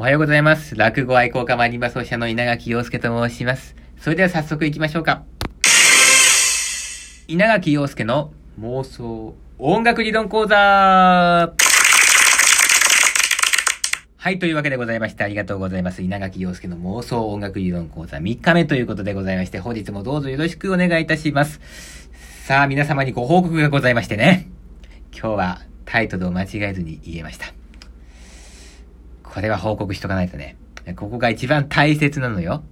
おはようございます。落語愛好家マリンバ奏者の稲垣陽介と申します。それでは早速行きましょうか。稲垣陽介の妄想音楽理論講座はい、というわけでございまして、ありがとうございます。稲垣陽介の妄想音楽理論講座3日目ということでございまして、本日もどうぞよろしくお願いいたします。さあ、皆様にご報告がございましてね。今日はタイトルを間違えずに言えました。これは報告しとかないとね。ここが一番大切なのよ。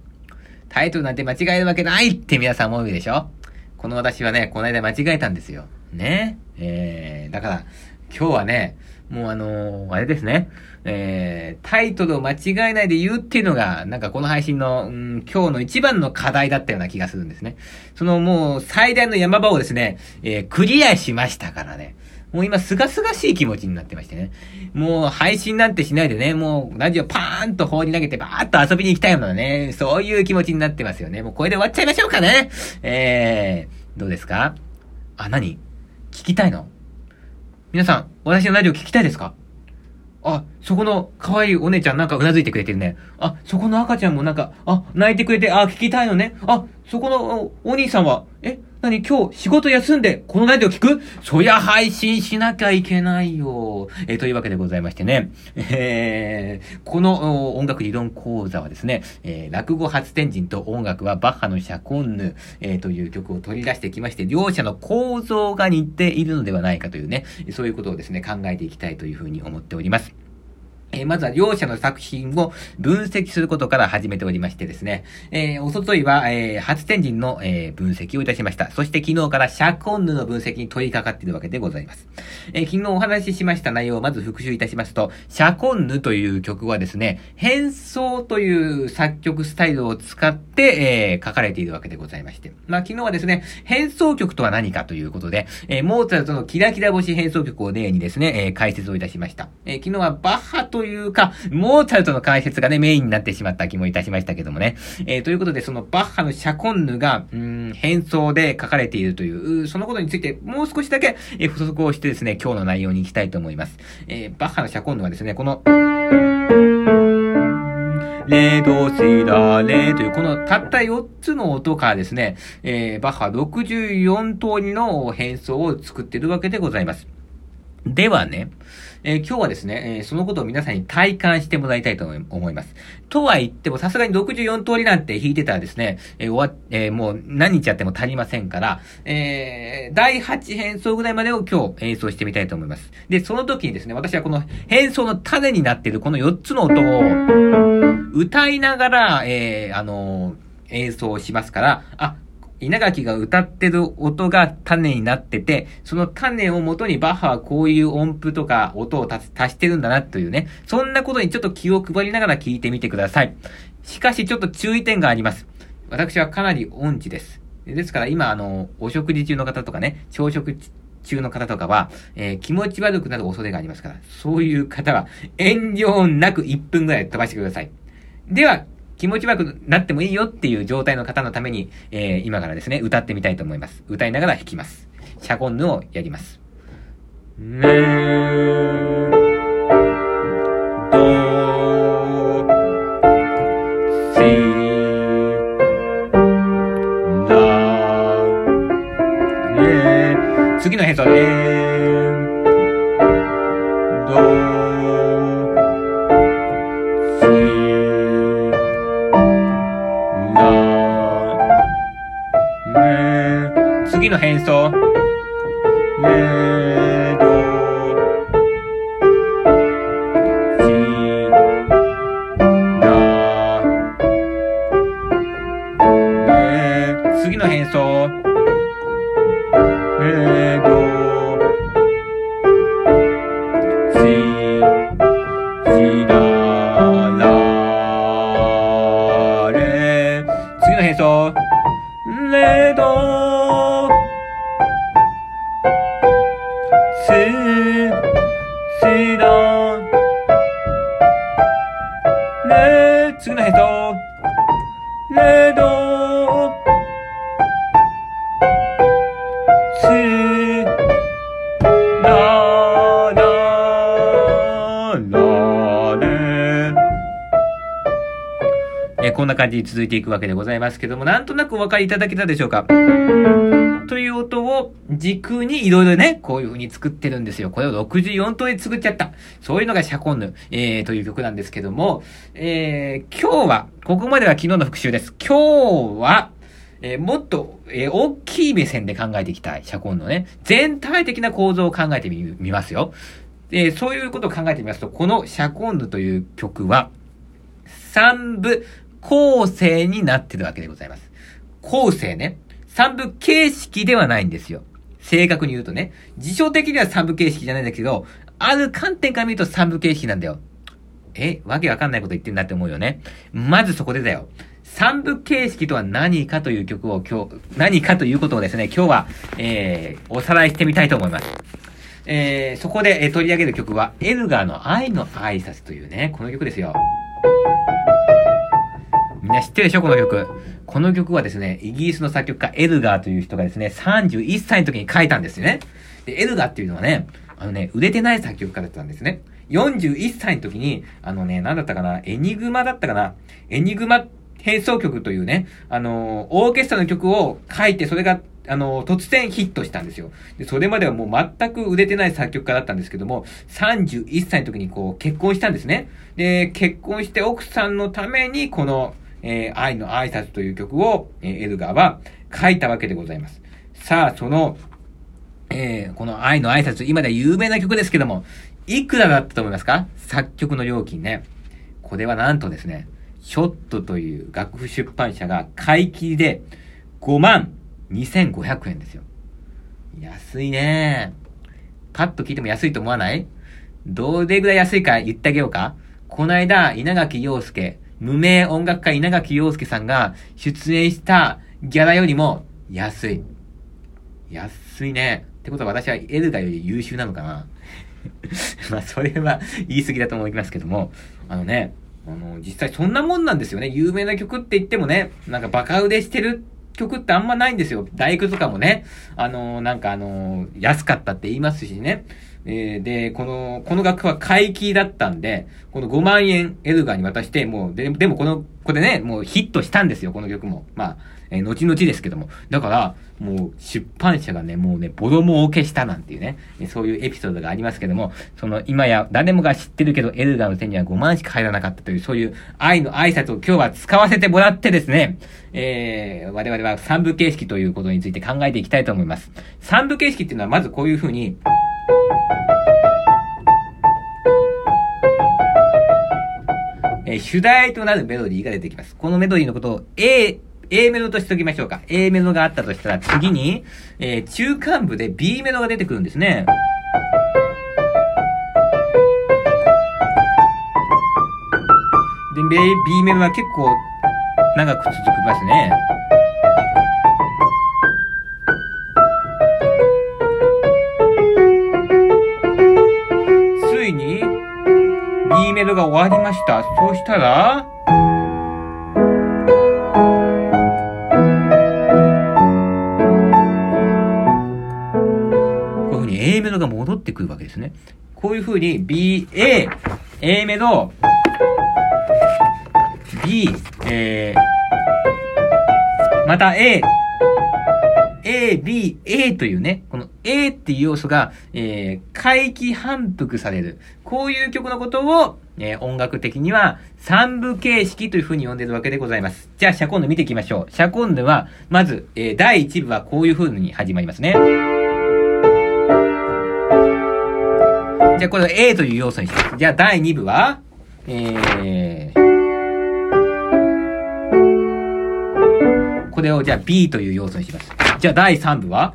タイトルなんて間違えるわけないって皆さん思うでしょこの私はね、この間間違えたんですよ。ね。えー、だから、今日はね、もうあのー、あれですね。えー、タイトルを間違えないで言うっていうのが、なんかこの配信の、うん、今日の一番の課題だったような気がするんですね。そのもう最大の山場をですね、えー、クリアしましたからね。もう今、すがすがしい気持ちになってましてね。もう、配信なんてしないでね、もう、ラジオパーンと放り投げて、バーッと遊びに行きたいようなね、そういう気持ちになってますよね。もうこれで終わっちゃいましょうかね。えー、どうですか？あ、何？聞きたいの？皆さん、私のラジオ聞きたいですか？あ、そこの可愛いお姉ちゃんなんかうなずいてくれてるね。あ、そこの赤ちゃんもなんか、あ、泣いてくれて、あ、聞きたいのね。あ、そこのお兄さんは、え、何今日仕事休んでこのラジオ聞く？そりゃ配信しなきゃいけないよ。えー、というわけでございましてね。えー、この音楽理論講座はですね、えー、落語初天神と音楽はバッハのシャコンヌ、えー、という曲を取り出してきまして、両者の構造が似ているのではないかというね、そういうことをですね、考えていきたいというふうに思っております。え、まずは両者の作品を分析することから始めておりましてですね、えー、おとといは、えー、初天神の、えー、分析をいたしました。そして昨日からシャコンヌの分析に取り掛かっているわけでございます。えー、昨日お話ししました内容をまず復習いたしますと、シャコンヌという曲はですね、変奏という作曲スタイルを使って、え、書かれているわけでございまして。まあ、昨日はですね、変奏曲とは何かということで、え、モーツァルトのキラキラ星変奏曲を例にですね、え、解説をいたしました。え、昨日はバッハとというか、モーツァルトの解説がね、メインになってしまった気もいたしましたけどもね。えー、ということで、そのバッハのシャコンヌが、うん、変奏で書かれているという、そのことについて、もう少しだけ、えー、補足をしてですね、今日の内容に行きたいと思います。えー、バッハのシャコンヌはですね、この、レドシラレという、このたった4つの音からですね、えー、バッハ64通りの変奏を作っているわけでございます。ではね、えー、今日はですね、えー、そのことを皆さんに体感してもらいたいと思います。とは言っても、さすがに64通りなんて弾いてたらですね、えー、終わ、えもう何日やっても足りませんから、え第8変奏ぐらいまでを今日演奏してみたいと思います。で、その時にですね、私はこの変奏の種になっているこの4つの音を歌いながら、えあの演奏しますから、あ、稲垣が歌ってる音が種になってて、その種をもとにバッハはこういう音符とか音を足してるんだなというね、そんなことにちょっと気を配りながら聞いてみてください。しかしちょっと注意点があります。私はかなり音痴です。ですから今あの、お食事中の方とかね、朝食中の方とかは、えー、気持ち悪くなる恐れがありますから、そういう方は遠慮なく1分ぐらい飛ばしてください。では、気持ち悪くなってもいいよっていう状態の方のために、えー、今からですね、歌ってみたいと思います。歌いながら弾きます。シャコンヌをやります。レドシラレ次の変奏レ変奏。レド、シ、ラ、レ、次の変奏。レド、シ、シラ、ラ、レ、次の変奏。レド、えー、こんな感じに続いていくわけでございますけども、なんとなくお分かりいただけたでしょうか？という音を軸にいろいろね、こういう風に作ってるんですよ。これを64通り作っちゃった。そういうのがシャコンヌ、えー、という曲なんですけども、えー、今日は、ここまでは昨日の復習です。今日は、えー、もっと、えー、大きい目線で考えていきたい。シャコンのね。全体的な構造を考えてみ、ますよ。で、そういうことを考えてみますと、このシャコンヌという曲は、三部構成になってるわけでございます。構成ね。三部形式ではないんですよ。正確に言うとね。辞書的には三部形式じゃないんだけど、ある観点から見ると三部形式なんだよ。え、わけわかんないこと言ってんだって思うよね。まずそこでだよ。三部形式とは何かという曲を今日、何かということをですね、今日は、えー、おさらいしてみたいと思います。えー、そこで、えー、取り上げる曲は、エルガーの愛の挨拶というね、この曲ですよ。みんな知ってるでしょこの曲。この曲はですね、イギリスの作曲家エルガーという人がですね、31歳の時に書いたんですよね。で、エルガーっていうのはね、あのね、売れてない作曲家だったんですね。41歳の時に、あのね、なんだったかな、エニグマだったかな、エニグマ変奏曲というね、あのオーケストラの曲を書いて、それがあの、突然ヒットしたんですよ。で、それまではもう全く売れてない作曲家だったんですけども、31歳の時にこう結婚したんですね。で、結婚して奥さんのためにこの、えー、愛の挨拶という曲を、えー、エルガーは書いたわけでございます。さあ、その、えー、この愛の挨拶、今では有名な曲ですけども、いくらだったと思いますか？作曲の料金ね。これはなんとですね、ショットという楽譜出版社が買い切りで5万2500円ですよ。安いねパッと聞いても安いと思わない？どれぐらい安いか言ってあげようかこの間、稲垣陽介、無名音楽家稲垣陽介さんが出演したギャラよりも安い。安いね。ってことは私はエルガより優秀なのかな まあ、それは言い過ぎだと思いますけども、あのね、あの、実際そんなもんなんですよね。有名な曲って言ってもね、なんかバカ売れしてる曲ってあんまないんですよ。大工とかもね、あのー、なんかあのー、安かったって言いますしね。えー、で、この、この楽譜は回帰だったんで、この5万円エルガーに渡して、もう、で、でもこの、これね、もうヒットしたんですよ、この曲も。まあ、えー、後々ですけども。だから、もう出版社がね、もうね、ボロ儲けしたなんていうね、そういうエピソードがありますけども、その今や誰もが知ってるけど、エルガーの手には5万しか入らなかったという、そういう愛の挨拶を今日は使わせてもらってですね、えー、我々は三部形式ということについて考えていきたいと思います。三部形式っていうのはまずこういうふうに、えー、主題となるメロディーが出てきます。このメロディーのことを A、A メロとしておきましょうか。A メロがあったとしたら、次に、えー、中間部で B メロが出てくるんですね。で、B メロは結構長く続きますね。B メロが終わりました。そうしたら、こういうふうに A メロが戻ってくるわけですね。こういう風に B、A、A メロ、B、えー、また A、A、B、A というね、この A っていう要素が、えー、回帰反復される。こういう曲のことを、えー、音楽的には三部形式という風に呼んでるわけでございます。じゃあ、シャコンヌ見ていきましょう。シャコンヌは、まず、えー、第1部はこういう風に始まりますね。じゃあこれを A という要素にします。じゃあ第2部は、えー、これをじゃあ B という要素にします。じゃあ第3部は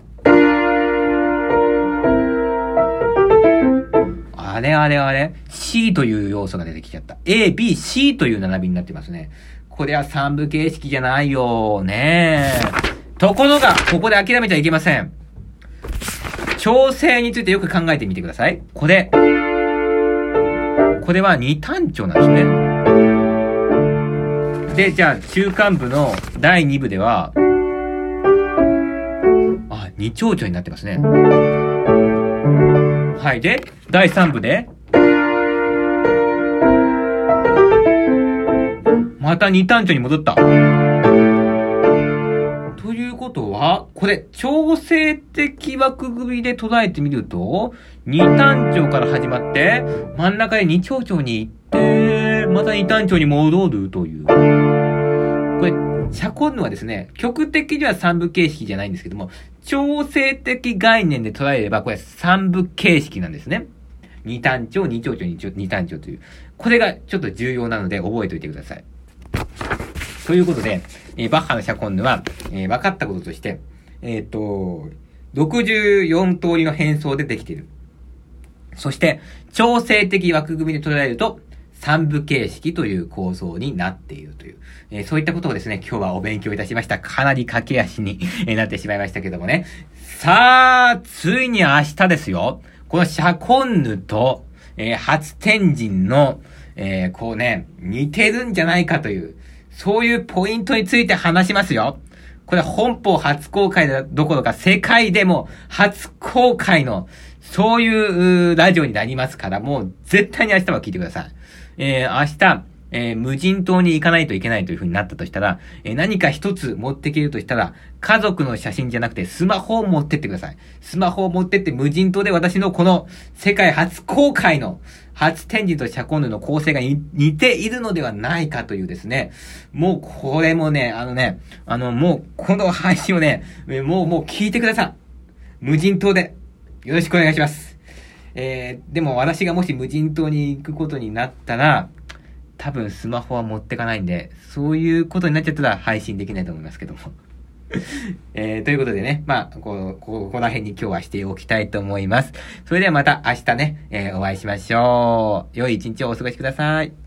あれあれあれ ?C という要素が出てきちゃった。A、B、C という並びになってますね。これは3部形式じゃないよねところが、ここで諦めちゃいけません。調整についてよく考えてみてください。これ。これは二単調なんですね。で、じゃあ中間部の第2部では、あ、二丁調になってますね。はい。で、第3部で、また二単調に戻った。ということは、これ、調整的枠組みで捉えてみると、二単調から始まって、真ん中で二丁調に行って、また二単調に戻るという。これ、シャコンヌはですね、曲的には三部形式じゃないんですけども、調整的概念で捉えれば、これ三部形式なんですね。二単調、二丁調、二単調という。これがちょっと重要なので覚えておいてください。ということで、えー、バッハのシャコンヌは、えー、分かったこととして、えっ、ー、と、64通りの変装でできている。そして、調整的枠組みで捉えると、三部形式という構造になっているという、えー、そういったことをですね、今日はお勉強いたしました。かなり駆け足になってしまいましたけどもね。さあ、ついに明日ですよ。このシャコンヌと、えー、初天神の、えー、こうね、似てるんじゃないかという、そういうポイントについて話しますよ。これ本邦初公開どころか世界でも初公開のそういうラジオになりますから、もう絶対に明日は聞いてください。えー、明日、えー、無人島に行かないといけないという風になったとしたら、えー、何か一つ持ってけるとしたら、家族の写真じゃなくてスマホを持ってってください。スマホを持ってって無人島で私のこの世界初公開の初天神とシャコンヌの構成が似ているのではないかというですね、もうこれもね、あのね、あのもうこの配信をね、もうもう聞いてください。無人島でよろしくお願いします。えー、でも私がもし無人島に行くことになったら、多分スマホは持ってかないんで、そういうことになっちゃったら配信できないと思いますけども。えー、ということでね、まあ、こう、ここら辺に今日はしておきたいと思います。それではまた明日ね、えー、お会いしましょう。良い一日をお過ごしください。